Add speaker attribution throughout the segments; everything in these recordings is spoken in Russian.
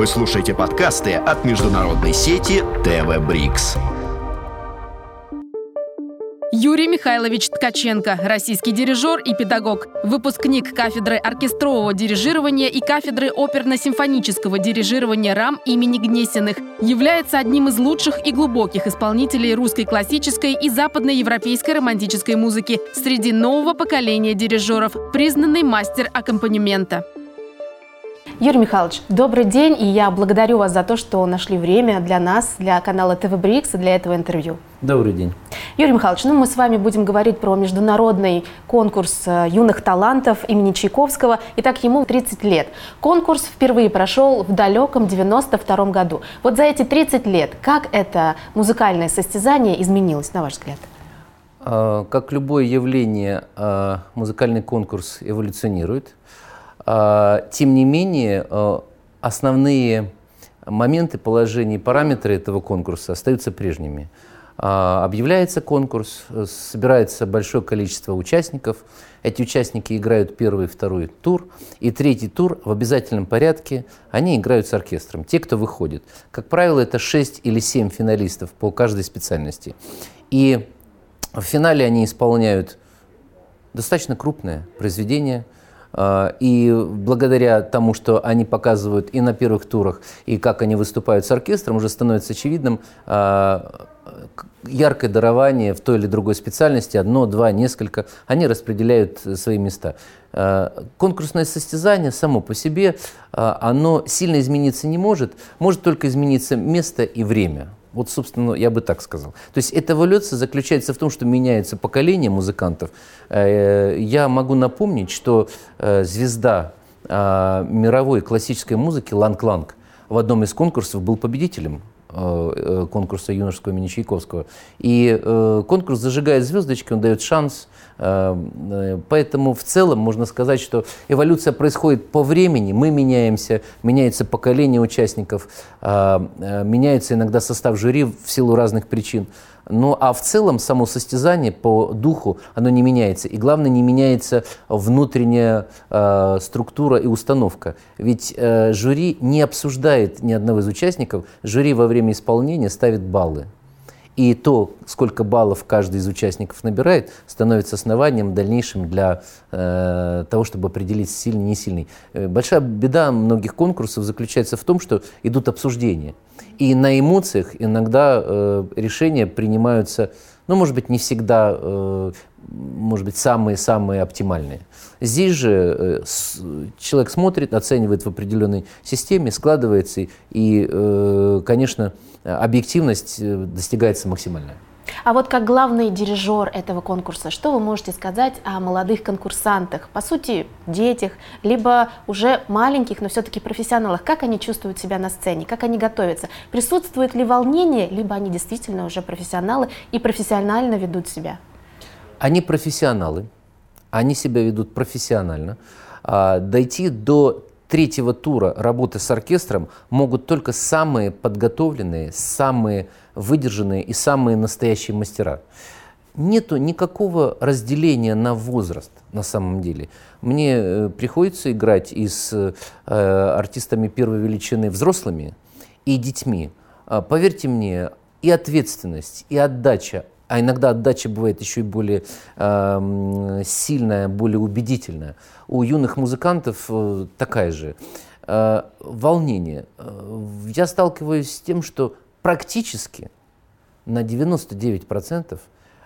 Speaker 1: Вы слушаете подкасты от международной сети ТВ Брикс.
Speaker 2: Юрий Михайлович Ткаченко, российский дирижер и педагог, выпускник кафедры оркестрового дирижирования и кафедры оперно-симфонического дирижирования РАМ имени Гнесиных, является одним из лучших и глубоких исполнителей русской классической и западноевропейской романтической музыки среди нового поколения дирижеров, признанный мастер аккомпанемента.
Speaker 3: Юрий Михайлович, добрый день, и я благодарю вас за то, что нашли время для нас, для канала ТВ Брикс и для этого интервью.
Speaker 4: Добрый день.
Speaker 3: Юрий Михайлович, ну мы с вами будем говорить про международный конкурс э, юных талантов имени Чайковского. Итак, ему 30 лет. Конкурс впервые прошел в далеком 92 году. Вот за эти 30 лет как это музыкальное состязание изменилось, на ваш взгляд?
Speaker 4: А, как любое явление, а, музыкальный конкурс эволюционирует. А, тем не менее, основные моменты, положения параметры этого конкурса остаются прежними. А, объявляется конкурс, э, собирается большое количество участников. Эти участники играют первый и второй тур. И третий тур в обязательном порядке они играют с оркестром. Те, кто выходит. Как правило, это 6 или 7 финалистов по каждой специальности. И в финале они исполняют достаточно крупное произведение – и благодаря тому, что они показывают и на первых турах, и как они выступают с оркестром, уже становится очевидным а, яркое дарование в той или другой специальности, одно, два, несколько, они распределяют свои места. А, конкурсное состязание само по себе, оно сильно измениться не может, может только измениться место и время. Вот, собственно, я бы так сказал. То есть эта эволюция заключается в том, что меняется поколение музыкантов. Э, я могу напомнить, что э, звезда а, мировой классической музыки Ланг Ланг в одном из конкурсов был победителем Э, конкурса юношеского имени Чайковского. И э, конкурс зажигает звездочки, он дает шанс. Э, поэтому в целом можно сказать, что эволюция происходит по времени, мы меняемся, меняется поколение участников, меняется иногда состав жюри в силу разных причин. Ну а в целом само состязание по духу, оно не меняется. И главное, не меняется внутренняя э, структура и установка. Ведь э, жюри не обсуждает ни одного из участников, жюри во время исполнения ставит баллы. И то, сколько баллов каждый из участников набирает, становится основанием дальнейшим для э, того, чтобы определить сильный, не сильный. Э, большая беда многих конкурсов заключается в том, что идут обсуждения. И на эмоциях иногда э, решения принимаются, ну, может быть, не всегда, э, может быть, самые-самые оптимальные. Здесь же э, человек смотрит, оценивает в определенной системе, складывается, и, э, конечно, объективность достигается максимальная.
Speaker 3: А вот как главный дирижер этого конкурса, что вы можете сказать о молодых конкурсантах, по сути, детях, либо уже маленьких, но все-таки профессионалах? Как они чувствуют себя на сцене, как они готовятся? Присутствует ли волнение, либо они действительно уже профессионалы и профессионально ведут себя?
Speaker 4: Они профессионалы, они себя ведут профессионально. А, дойти до третьего тура работы с оркестром могут только самые подготовленные, самые выдержанные и самые настоящие мастера. Нету никакого разделения на возраст на самом деле. Мне э, приходится играть и с э, артистами первой величины взрослыми и детьми. А, поверьте мне, и ответственность, и отдача, а иногда отдача бывает еще и более э, сильная, более убедительная. У юных музыкантов э, такая же. Э, волнение. Э, я сталкиваюсь с тем, что практически на 99%,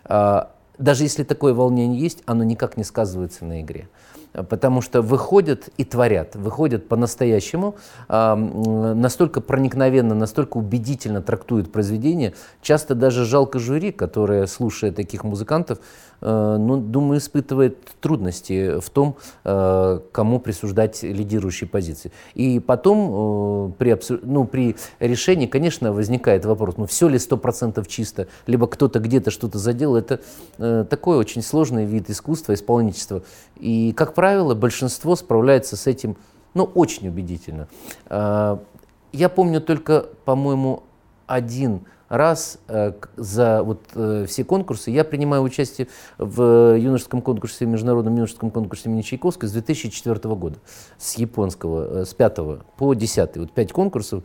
Speaker 4: а, даже если такое волнение есть, оно никак не сказывается на игре потому что выходят и творят, выходят по-настоящему, э, настолько проникновенно, настолько убедительно трактуют произведение. Часто даже жалко жюри, которое, слушая таких музыкантов, ну, думаю, испытывает трудности в том, э, кому присуждать лидирующие позиции. И потом э, при, ну, при решении, конечно, возникает вопрос, ну все ли 100% чисто, либо кто-то где-то что-то задел. Это э, такой очень сложный вид искусства, исполнительства. И, как правило, большинство справляется с этим, ну, очень убедительно. Я помню только, по-моему, один раз э, за вот э, все конкурсы. Я принимаю участие в юношеском конкурсе, международном юношеском конкурсе имени Чайковской с 2004 года, с японского, э, с 5 по 10. Вот 5 конкурсов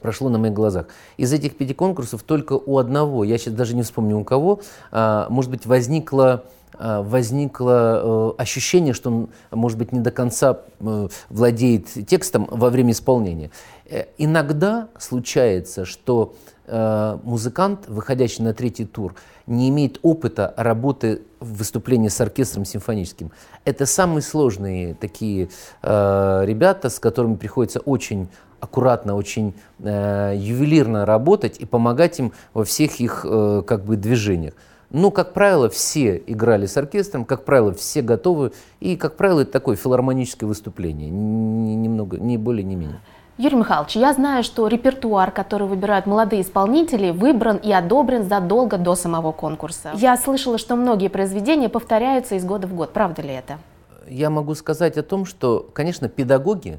Speaker 4: прошло на моих глазах. Из этих пяти конкурсов только у одного, я сейчас даже не вспомню у кого, а, может быть, возникло а, возникло э, ощущение, что он, может быть, не до конца э, владеет текстом во время исполнения. Э, иногда случается, что музыкант, выходящий на третий тур, не имеет опыта работы в выступлении с оркестром симфоническим. Это самые сложные такие ребята, с которыми приходится очень аккуратно, очень ювелирно работать и помогать им во всех их как бы движениях. Но, как правило, все играли с оркестром, как правило, все готовы. И, как правило, это такое филармоническое выступление, немного, не более, не менее.
Speaker 3: Юрий Михайлович, я знаю, что репертуар, который выбирают молодые исполнители, выбран и одобрен задолго до самого конкурса. Я слышала, что многие произведения повторяются из года в год. Правда ли это?
Speaker 4: Я могу сказать о том, что, конечно, педагоги,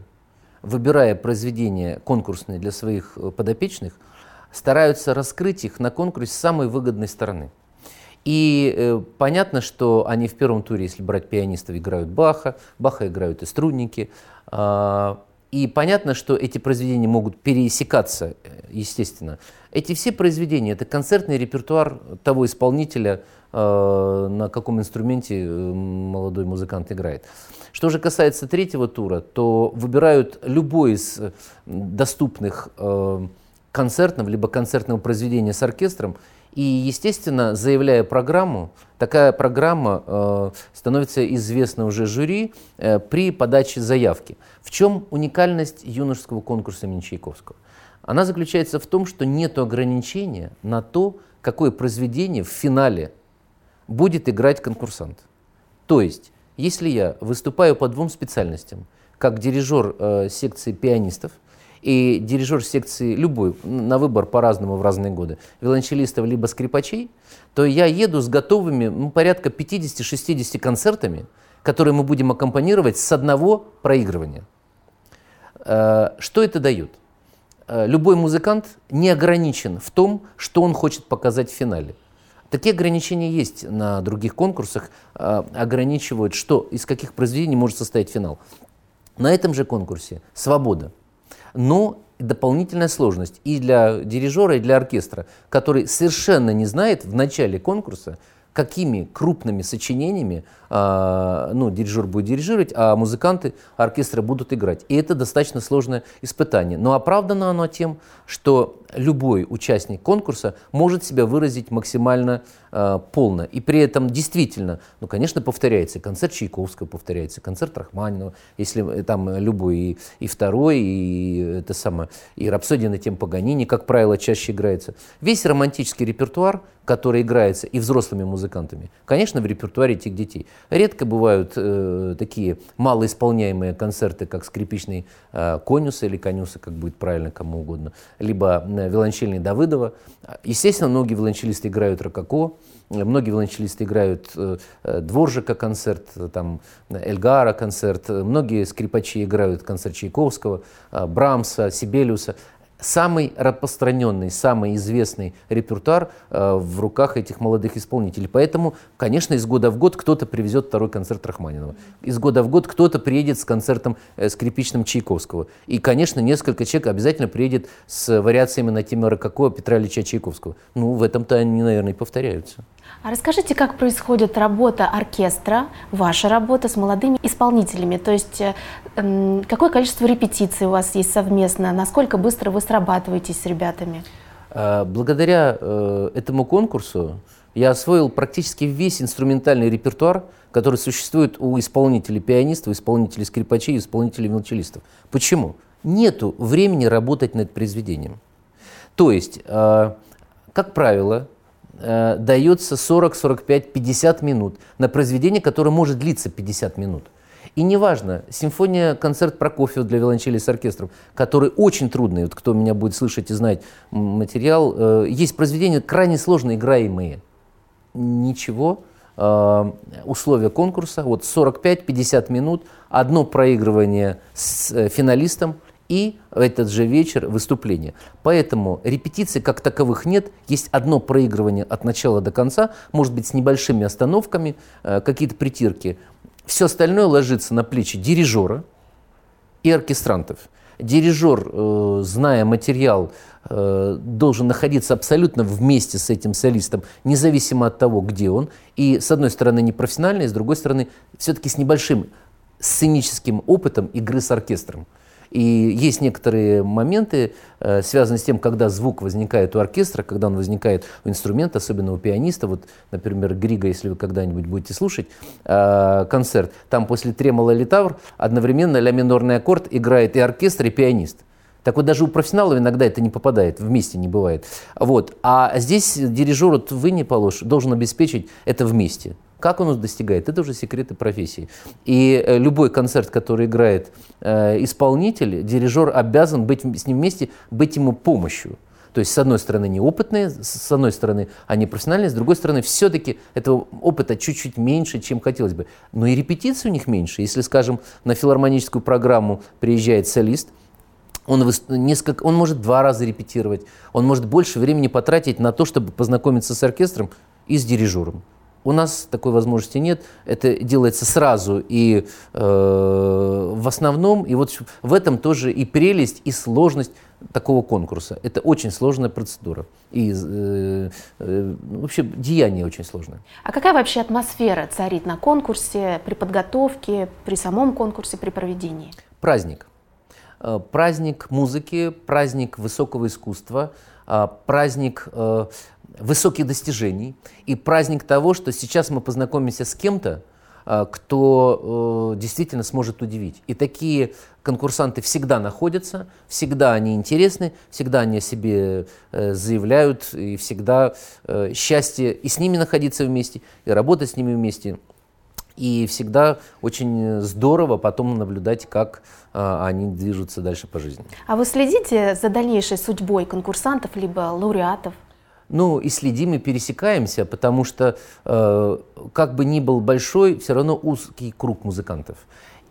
Speaker 4: выбирая произведения конкурсные для своих э, подопечных, стараются раскрыть их на конкурсе с самой выгодной стороны. И э, понятно, что они в первом туре, если брать пианистов, играют Баха, Баха играют и струнники. Э, и понятно, что эти произведения могут пересекаться, э, естественно. Эти все произведения – это концертный репертуар того исполнителя, э, на каком инструменте э, молодой музыкант играет. Что же касается третьего тура, то выбирают любой из доступных концертного либо концертного произведения с оркестром и, естественно, заявляя программу, такая программа э, становится известна уже жюри э, при подаче заявки. В чем уникальность юношеского конкурса имени? Она заключается в том, что нет ограничения на то, какое произведение в финале будет играть конкурсант. То есть, если я выступаю по двум специальностям, как дирижер э, секции пианистов – и дирижер секции любой, на выбор по-разному в разные годы, виолончелистов либо скрипачей, то я еду с готовыми ну, порядка 50-60 концертами, которые мы будем аккомпанировать с одного проигрывания. Э, что это дает? Э, любой музыкант не ограничен в том, что он хочет показать в финале. Такие ограничения есть на других конкурсах, э, ограничивают, что из каких произведений может состоять финал. На этом же конкурсе свобода но дополнительная сложность и для дирижера, и для оркестра, который совершенно не знает в начале конкурса, какими крупными сочинениями э, ну, дирижер будет дирижировать, а музыканты оркестра будут играть. И это достаточно сложное испытание. Но оправдано оно тем, что любой участник конкурса может себя выразить максимально э, полно. И при этом действительно, ну, конечно, повторяется концерт Чайковского, повторяется концерт Рахманинова, если там любой, и, и второй, и это самое, и рапсодия на тем Паганини, как правило, чаще играется. Весь романтический репертуар, который играется и взрослыми музыкантами, конечно, в репертуаре этих детей. Редко бывают э, такие малоисполняемые концерты, как скрипичный э, конюс или конюса, как будет правильно кому угодно, либо э, виолончельный Давыдова. Естественно, многие виолончелисты играют рококо, многие виолончелисты играют э, э Дворжика концерт, там, Эльгара концерт, многие скрипачи играют концерт Чайковского, э, Брамса, Сибелиуса самый распространенный, самый известный репертуар э, в руках этих молодых исполнителей. Поэтому, конечно, из года в год кто-то привезет второй концерт Рахманинова. Из года в год кто-то приедет с концертом э, скрипичным Чайковского. И, конечно, несколько человек обязательно приедет с вариациями на тему Рококо Петра Ильича Чайковского. Ну, в этом-то они, наверное, и повторяются.
Speaker 3: А расскажите, как происходит работа оркестра, ваша работа с молодыми исполнителями? То есть э, какое количество репетиций у вас есть совместно? Насколько быстро вы срабатываетесь с ребятами?
Speaker 4: А, благодаря э, этому конкурсу я освоил практически весь инструментальный репертуар, который существует у исполнителей пианистов, исполнителей скрипачей, исполнителей виолончелистов. Почему? Нету времени работать над произведением. То есть, э, как правило, э, дается 40, 45, 50 минут на произведение, которое может длиться 50 минут. И неважно, симфония, концерт Прокофьева для виолончели с оркестром, который очень трудный, вот кто меня будет слышать и знать материал, э, есть произведения крайне сложно играемые. Ничего, э, условия конкурса, вот 45-50 минут, одно проигрывание с э, финалистом, и этот же вечер выступление. Поэтому репетиций как таковых нет. Есть одно проигрывание от начала до конца, может быть, с небольшими остановками, э, какие-то притирки. Все остальное ложится на плечи дирижера и оркестрантов. Дирижер, э, зная материал, э, должен находиться абсолютно вместе с этим солистом, независимо от того, где он. И, с одной стороны, не профессиональный, с другой стороны, все-таки с небольшим сценическим опытом игры с оркестром. И есть некоторые моменты, э, связанные с тем, когда звук возникает у оркестра, когда он возникает у инструмента, особенно у пианиста. Вот, например, Грига, если вы когда-нибудь будете слушать э, концерт, там после тремола литавр одновременно ля минорный аккорд играет и оркестр, и пианист. Так вот даже у профессионалов иногда это не попадает, вместе не бывает. Вот. А здесь дирижер, вот вы не положь, должен обеспечить это вместе. Как он достигает? Это уже секреты профессии. И э, любой концерт, который играет э, исполнитель, дирижер обязан быть с ним вместе, быть ему помощью. То есть, с одной стороны, неопытные, с одной стороны, они профессиональные, с другой стороны, все-таки этого опыта чуть-чуть меньше, чем хотелось бы. Но и репетиции у них меньше. Если, скажем, на филармоническую программу приезжает солист, он, несколько, он может два раза репетировать, он может больше времени потратить на то, чтобы познакомиться с оркестром и с дирижером. У нас такой возможности нет. Это делается сразу и э, в основном. И вот в этом тоже и прелесть, и сложность такого конкурса. Это очень сложная процедура. И э, э, вообще деяние очень сложное.
Speaker 3: А какая вообще атмосфера царит на конкурсе, при подготовке, при самом конкурсе, при проведении?
Speaker 4: Праздник. Э, праздник музыки, праздник высокого искусства, э, праздник э, высоких достижений и праздник того, что сейчас мы познакомимся с кем-то, а, кто э, действительно сможет удивить. И такие конкурсанты всегда находятся, всегда они интересны, всегда они о себе э, заявляют, и всегда э, счастье и с ними находиться вместе, и работать с ними вместе. И всегда очень здорово потом наблюдать, как они движутся дальше по жизни.
Speaker 3: А вы следите за дальнейшей судьбой конкурсантов либо лауреатов?
Speaker 4: Ну, и следим, и пересекаемся, потому что, э, как бы ни был большой, все равно узкий круг музыкантов.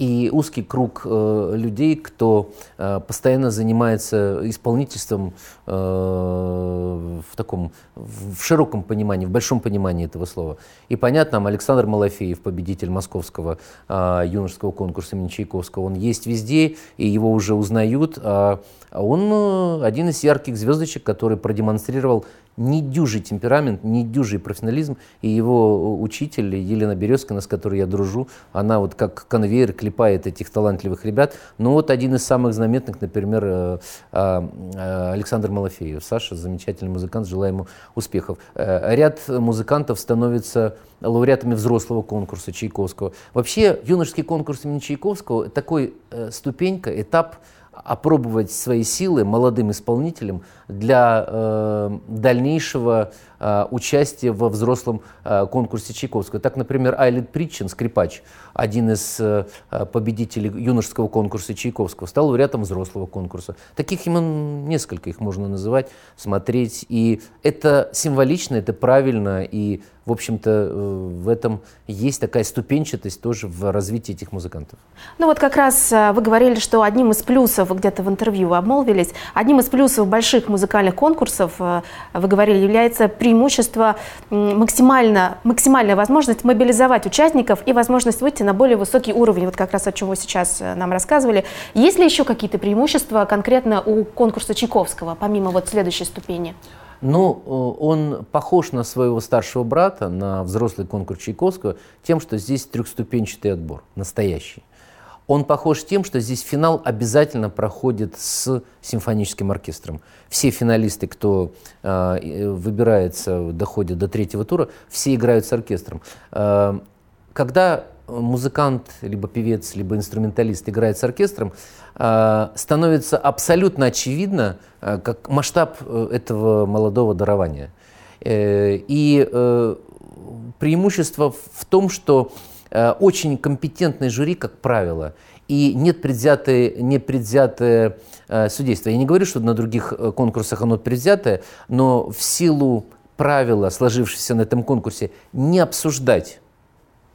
Speaker 4: И узкий круг э, людей, кто э, постоянно занимается исполнительством э, в таком, в широком понимании, в большом понимании этого слова. И понятно, Александр Малафеев, победитель московского э, юношеского конкурса имени Чайковского, он есть везде, и его уже узнают. А он э, один из ярких звездочек, который продемонстрировал недюжий темперамент, недюжий профессионализм. И его учитель Елена Березкина, с которой я дружу, она вот как конвейер клепает этих талантливых ребят. Ну вот один из самых знаменитых, например, э, э, Александр Малафеев. Саша замечательный музыкант, желаю ему успехов. Э, ряд музыкантов становится лауреатами взрослого конкурса Чайковского. Вообще юношеский конкурс имени Чайковского такой ступенька, этап опробовать свои силы молодым исполнителям для э, дальнейшего э, участия во взрослом э, конкурсе Чайковского. Так, например, Айлет Притчин, скрипач, один из э, победителей юношеского конкурса Чайковского, стал лауреатом взрослого конкурса. Таких именно несколько, их можно называть, смотреть. И это символично, это правильно, и в общем-то, э, в этом есть такая ступенчатость тоже в развитии этих музыкантов.
Speaker 3: Ну вот как раз э, вы говорили, что одним из плюсов, где-то в интервью вы обмолвились, одним из плюсов больших музыкальных конкурсов, э, вы говорили, является преимущество максимально, максимальная возможность мобилизовать участников и возможность выйти на более высокий уровень, вот как раз о чем вы сейчас нам рассказывали. Есть ли еще какие-то преимущества конкретно у конкурса Чайковского, помимо вот следующей ступени?
Speaker 4: Ну, э, он похож на своего старшего брата, на взрослый конкурс Чайковского, тем, что здесь трехступенчатый отбор, настоящий. Он похож тем, что здесь финал обязательно проходит с симфоническим оркестром. Все финалисты, кто э, выбирается, доходят до третьего тура, все играют с оркестром. Э, когда музыкант, либо певец, либо инструменталист играет с оркестром, э, становится абсолютно очевидно, э, как масштаб э, этого молодого дарования. И преимущество в том, что очень компетентный жюри, как правило, и нет предвзятое, не предвзятое судейство. Я не говорю, что на других конкурсах оно предвзятое, но в силу правила, сложившегося на этом конкурсе, не обсуждать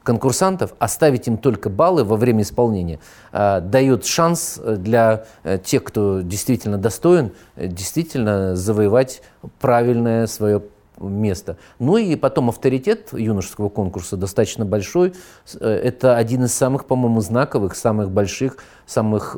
Speaker 4: конкурсантов, оставить им только баллы во время исполнения, э, дает шанс для э, тех, кто действительно достоин, э, действительно завоевать правильное свое место. Ну и потом авторитет юношеского конкурса достаточно большой. Это один из самых, по-моему, знаковых, самых больших, самых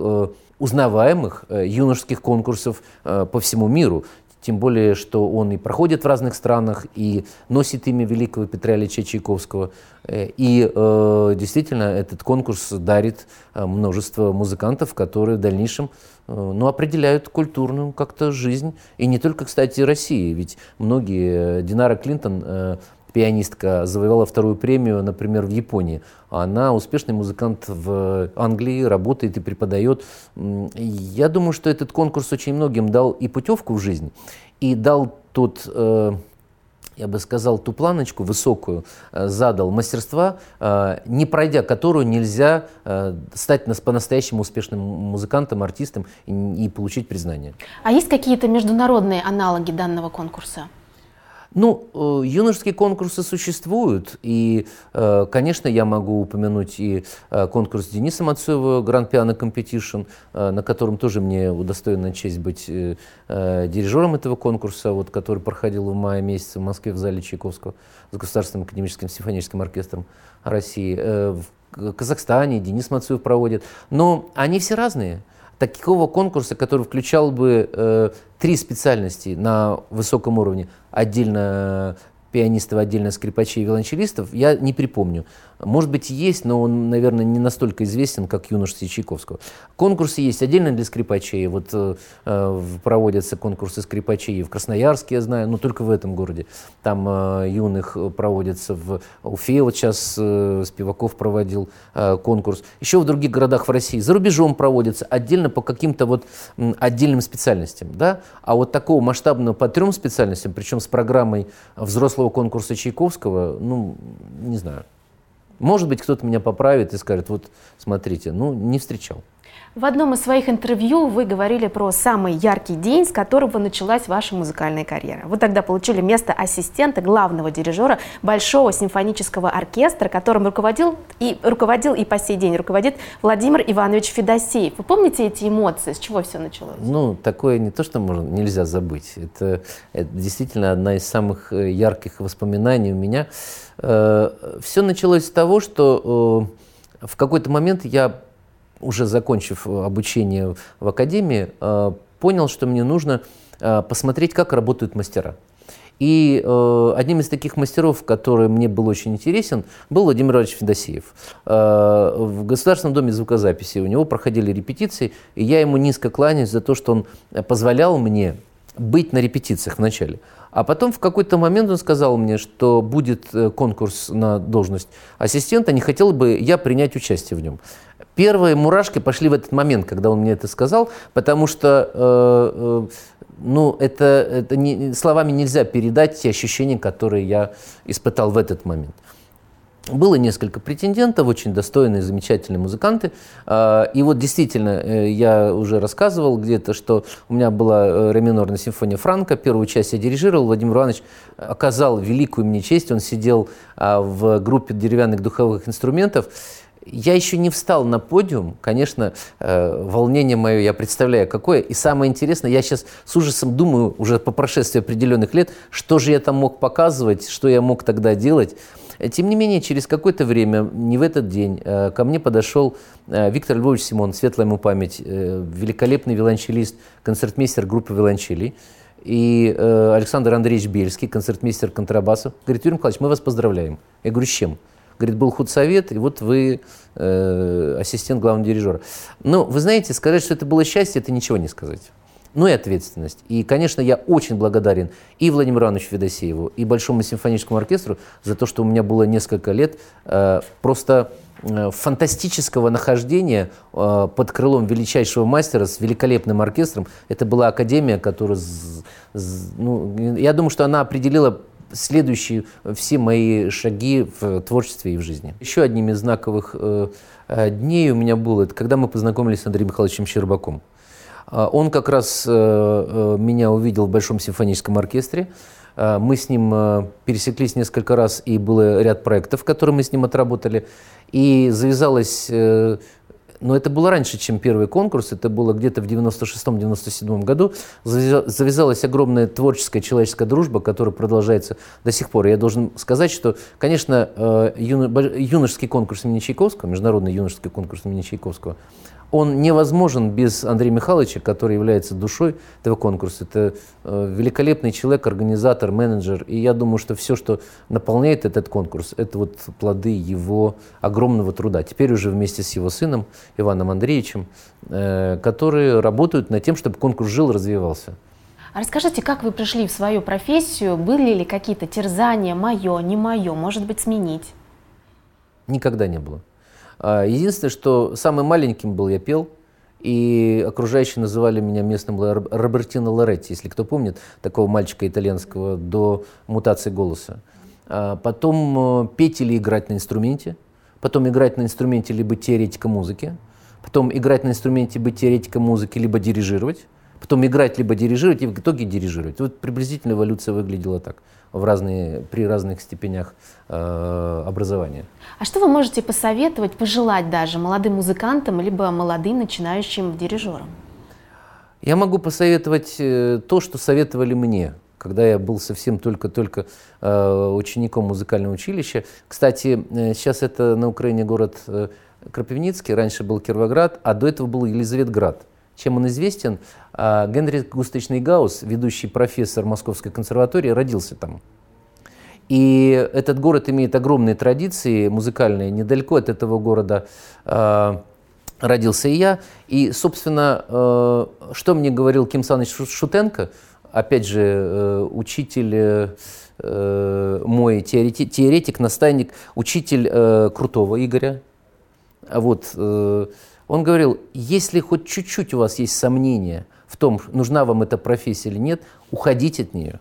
Speaker 4: узнаваемых юношеских конкурсов по всему миру тем более, что он и проходит в разных странах, и носит имя великого Петра Ильича Чайковского. Э, и э, действительно этот конкурс дарит э, множество музыкантов, которые в дальнейшем э, ну, определяют культурную как-то жизнь. И не только, кстати, России, ведь многие, э, Динара Клинтон, э, пианистка, завоевала вторую премию, например, в Японии. Она успешный музыкант в Англии, работает и преподает. Я думаю, что этот конкурс очень многим дал и путевку в жизнь, и дал тот э, я бы сказал, ту планочку высокую э, задал мастерства, э, не пройдя которую нельзя стать по-настоящему успешным музыкантом, артистом и получить признание.
Speaker 3: А есть какие-то международные аналоги данного конкурса?
Speaker 4: Ну, э, юношеские конкурсы существуют, и, э, конечно, я могу упомянуть и э, конкурс Дениса Мацуева Grand Piano Competition, на котором тоже мне удостоена честь быть дирижером этого конкурса, вот, который проходил в мае месяце в Москве в зале Чайковского с Государственным академическим симфоническим оркестром России. В Казахстане Денис Мацуев проводит. Но они все разные такого конкурса, который включал бы э, три специальности на высоком уровне, отдельно пианистов, отдельно скрипачей и виолончелистов, я не припомню. Может быть, есть, но он, наверное, не настолько известен, как юношество Чайковского. Конкурсы есть отдельно для скрипачей. Вот э, э, проводятся конкурсы скрипачей в Красноярске, я знаю, но только в этом городе. Там э, юных проводятся в Уфе. Вот сейчас э, Спиваков проводил э, конкурс. Еще в других городах в России. За рубежом проводятся отдельно по каким-то вот м, отдельным специальностям. Да? А вот такого масштабного по трем специальностям, причем с программой взрослого конкурса Чайковского, ну, не знаю. Может быть, кто-то меня поправит и скажет, вот смотрите, ну, не встречал.
Speaker 3: В одном из своих интервью вы говорили про самый яркий день, с которого началась ваша музыкальная карьера. Вы тогда получили место ассистента главного дирижера Большого симфонического оркестра, которым руководил и, руководил и по сей день руководит Владимир Иванович Федосеев. Вы помните эти эмоции? С чего все началось?
Speaker 4: Ну, такое не то, что можно, нельзя забыть. Это, это действительно одна из самых э, ярких воспоминаний у меня. Э, все началось с того, что э, в какой-то момент я уже закончив э, обучение в академии, э, понял, что мне нужно э, посмотреть, как работают мастера. И одним из таких мастеров, который мне был очень интересен, был Владимир Иванович Федосеев. В Государственном доме звукозаписи у него проходили репетиции, и я ему низко кланяюсь за то, что он позволял мне быть на репетициях вначале. А потом в какой-то момент он сказал мне, что будет конкурс на должность ассистента, не хотел бы я принять участие в нем. Первые мурашки пошли в этот момент, когда он мне это сказал, потому что э, э, ну, это, это не, словами нельзя передать те ощущения, которые я испытал в этот момент. Было несколько претендентов, очень достойные, замечательные музыканты. А, и вот действительно, э, я уже рассказывал где-то, что у меня была э, реминорная симфония Франка, первую часть я дирижировал, Владимир Иванович оказал великую мне честь, он сидел а, в группе деревянных духовых инструментов, я еще не встал на подиум, конечно, э, волнение мое я представляю какое. И самое интересное, я сейчас с ужасом думаю, уже по прошествии определенных лет, что же я там мог показывать, что я мог тогда делать. Тем не менее, через какое-то время, не в этот день, э, ко мне подошел э, Виктор Львович Симон, светлая ему память, э, великолепный виолончелист, концертмейстер группы виолончелей, и Александр Андреевич Бельский, концертмейстер контрабаса. Говорит, Юрий Николаевич, мы вас поздравляем. Я говорю, с чем? Говорит, был худсовет, и вот вы э, ассистент главного дирижера. Ну, вы знаете, сказать, что это было счастье, это ничего не сказать. Ну и ответственность. И, конечно, я очень благодарен и Владимиру Ивановичу Федосееву, и Большому симфоническому оркестру за то, что у меня было несколько лет э, просто э, фантастического нахождения э, под крылом величайшего мастера с великолепным оркестром. Это была академия, которая, ну, я думаю, что она определила следующие все мои шаги в творчестве и в жизни. Еще одним из знаковых э, э, дней у меня было, это когда мы познакомились с Андреем Михайловичем Щербаком. А, он как раз э, меня увидел в Большом симфоническом оркестре. Э, мы с ним э, пересеклись несколько раз, и было ряд проектов, которые мы с ним отработали. И завязалась э, но это было раньше, чем первый конкурс, это было где-то в 96-97 году. Завязалась огромная творческая человеческая дружба, которая продолжается до сих пор. я должен сказать, что, конечно, юношеский конкурс имени Чайковского, международный юношеский конкурс имени Чайковского, он невозможен без Андрея Михайловича, который является душой этого конкурса. Это э, великолепный человек, организатор, менеджер. И я думаю, что все, что наполняет этот конкурс, это вот плоды его огромного труда. Теперь уже вместе с его сыном Иваном Андреевичем, э, которые работают над тем, чтобы конкурс жил, развивался.
Speaker 3: А расскажите, как вы пришли в свою профессию? Были ли какие-то терзания, мое, не мое, может быть, сменить?
Speaker 4: Никогда не было. А, единственное, что самым маленьким был я пел, и окружающие называли меня местным Робертино Лоретти, если кто помнит, такого мальчика итальянского до мутации голоса. А, потом э, петь или играть на инструменте, потом играть на инструменте либо теоретика музыки, потом играть на инструменте быть теоретика музыки, либо дирижировать, потом играть либо дирижировать и в итоге дирижировать. Вот приблизительно эволюция выглядела так в разные, при разных степенях э, образования.
Speaker 3: А что вы можете посоветовать, пожелать даже молодым музыкантам, либо молодым начинающим дирижерам?
Speaker 4: Я могу посоветовать э, то, что советовали мне, когда я был совсем только-только э, учеником музыкального училища. Кстати, э, сейчас это на Украине город э, Крапивницкий, раньше был Кировоград, а до этого был Елизаветград. Чем он известен? А, Генрих Густочный Гаус, ведущий профессор Московской консерватории, родился там. И этот город имеет огромные традиции музыкальные. Недалеко от этого города э, родился и я. И, собственно, э, что мне говорил Ким Саныч Шутенко, опять же, э, учитель э, мой, теоретик, теоретик, настайник, учитель э, Крутого Игоря. Вот, э, он говорил, если хоть чуть-чуть у вас есть сомнения в том, нужна вам эта профессия или нет, уходите от нее.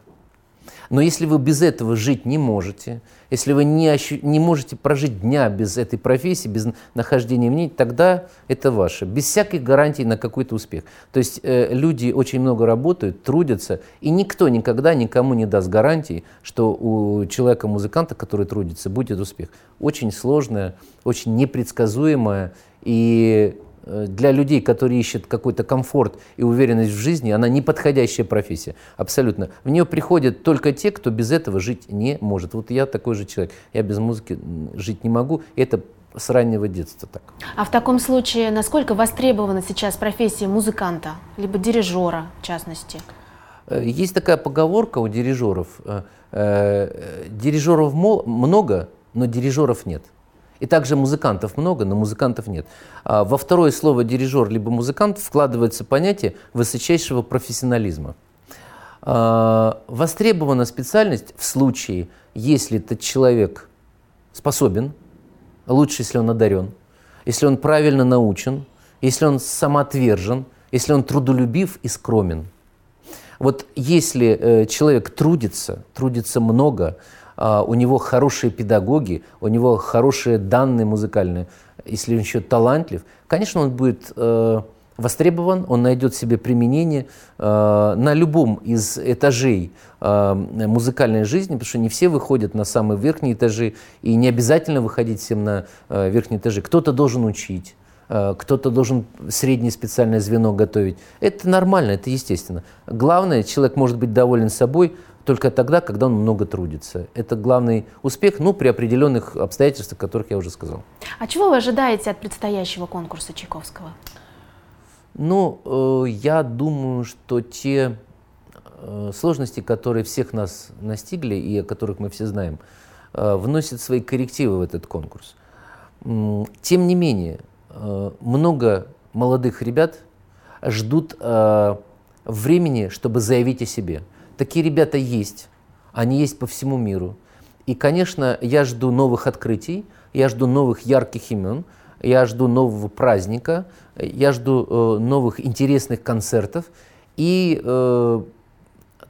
Speaker 4: Но если вы без этого жить не можете, если вы не, ощу- не можете прожить дня без этой профессии, без нахождения в ней, тогда это ваше, без всяких гарантий на какой-то успех. То есть э, люди очень много работают, трудятся, и никто никогда никому не даст гарантии, что у человека-музыканта, который трудится, будет успех. Очень сложная, очень непредсказуемая и для людей, которые ищут какой-то комфорт и уверенность в жизни, она неподходящая профессия. Абсолютно. В нее приходят только те, кто без этого жить не может. Вот я такой же человек. Я без музыки жить не могу. Это с раннего детства так.
Speaker 3: А в таком случае, насколько востребована сейчас профессия музыканта, либо дирижера в частности?
Speaker 4: Э, есть такая поговорка у дирижеров. Э, дирижеров много, но дирижеров нет. И также музыкантов много, но музыкантов нет. А во второе слово дирижер либо музыкант вкладывается понятие высочайшего профессионализма. А, востребована специальность в случае, если этот человек способен, лучше, если он одарен, если он правильно научен, если он самоотвержен, если он трудолюбив и скромен. Вот если э, человек трудится, трудится много, у него хорошие педагоги, у него хорошие данные музыкальные, если он еще талантлив, конечно, он будет э, востребован, он найдет себе применение э, на любом из этажей э, музыкальной жизни, потому что не все выходят на самые верхние этажи, и не обязательно выходить всем на верхние этажи. Кто-то должен учить, кто-то должен среднее специальное звено готовить. Это нормально, это естественно. Главное, человек может быть доволен собой, только тогда, когда он много трудится. Это главный успех, ну, при определенных обстоятельствах, о которых я уже сказал.
Speaker 3: А чего вы ожидаете от предстоящего конкурса Чайковского?
Speaker 4: Ну, э, я думаю, что те э, сложности, которые всех нас настигли и о которых мы все знаем, э, вносят свои коррективы в этот конкурс. Тем не менее, э, много молодых ребят ждут э, времени, чтобы заявить о себе – Такие ребята есть. Они есть по всему миру. И, конечно, я жду новых открытий, я жду новых ярких имен, я жду нового праздника, я жду э, новых интересных концертов и э,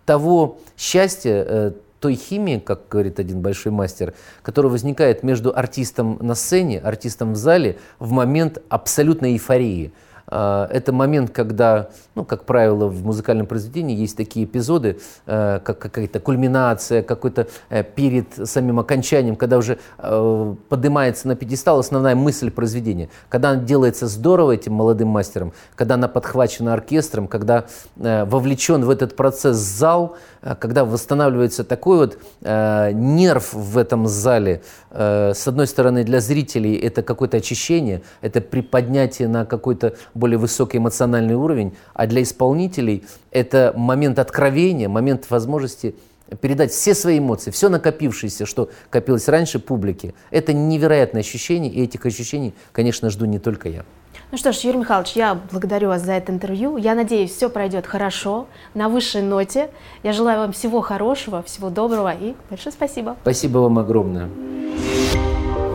Speaker 4: того счастья, э, той химии, как говорит один большой мастер, которая возникает между артистом на сцене, артистом в зале в момент абсолютной эйфории – это момент, когда, ну, как правило, в музыкальном произведении есть такие эпизоды, э, как какая-то кульминация, какой-то э, перед самим окончанием, когда уже э, поднимается на пьедестал основная мысль произведения. Когда она делается здорово этим молодым мастером, когда она подхвачена оркестром, когда э, вовлечен в этот процесс зал, э, когда восстанавливается такой вот э, нерв в этом зале, э, с одной стороны, для зрителей это какое-то очищение, это приподнятие на какой-то более высокий эмоциональный уровень, а для исполнителей это момент откровения, момент возможности передать все свои эмоции, все накопившееся, что копилось раньше публике. Это невероятное ощущение, и этих ощущений, конечно, жду не только я.
Speaker 3: Ну что ж, Юрий Михайлович, я благодарю вас за это интервью. Я надеюсь, все пройдет хорошо, на высшей ноте. Я желаю вам всего хорошего, всего доброго и большое спасибо.
Speaker 4: Спасибо вам огромное.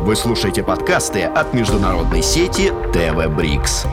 Speaker 1: Вы слушаете подкасты от международной сети ТВ Брикс.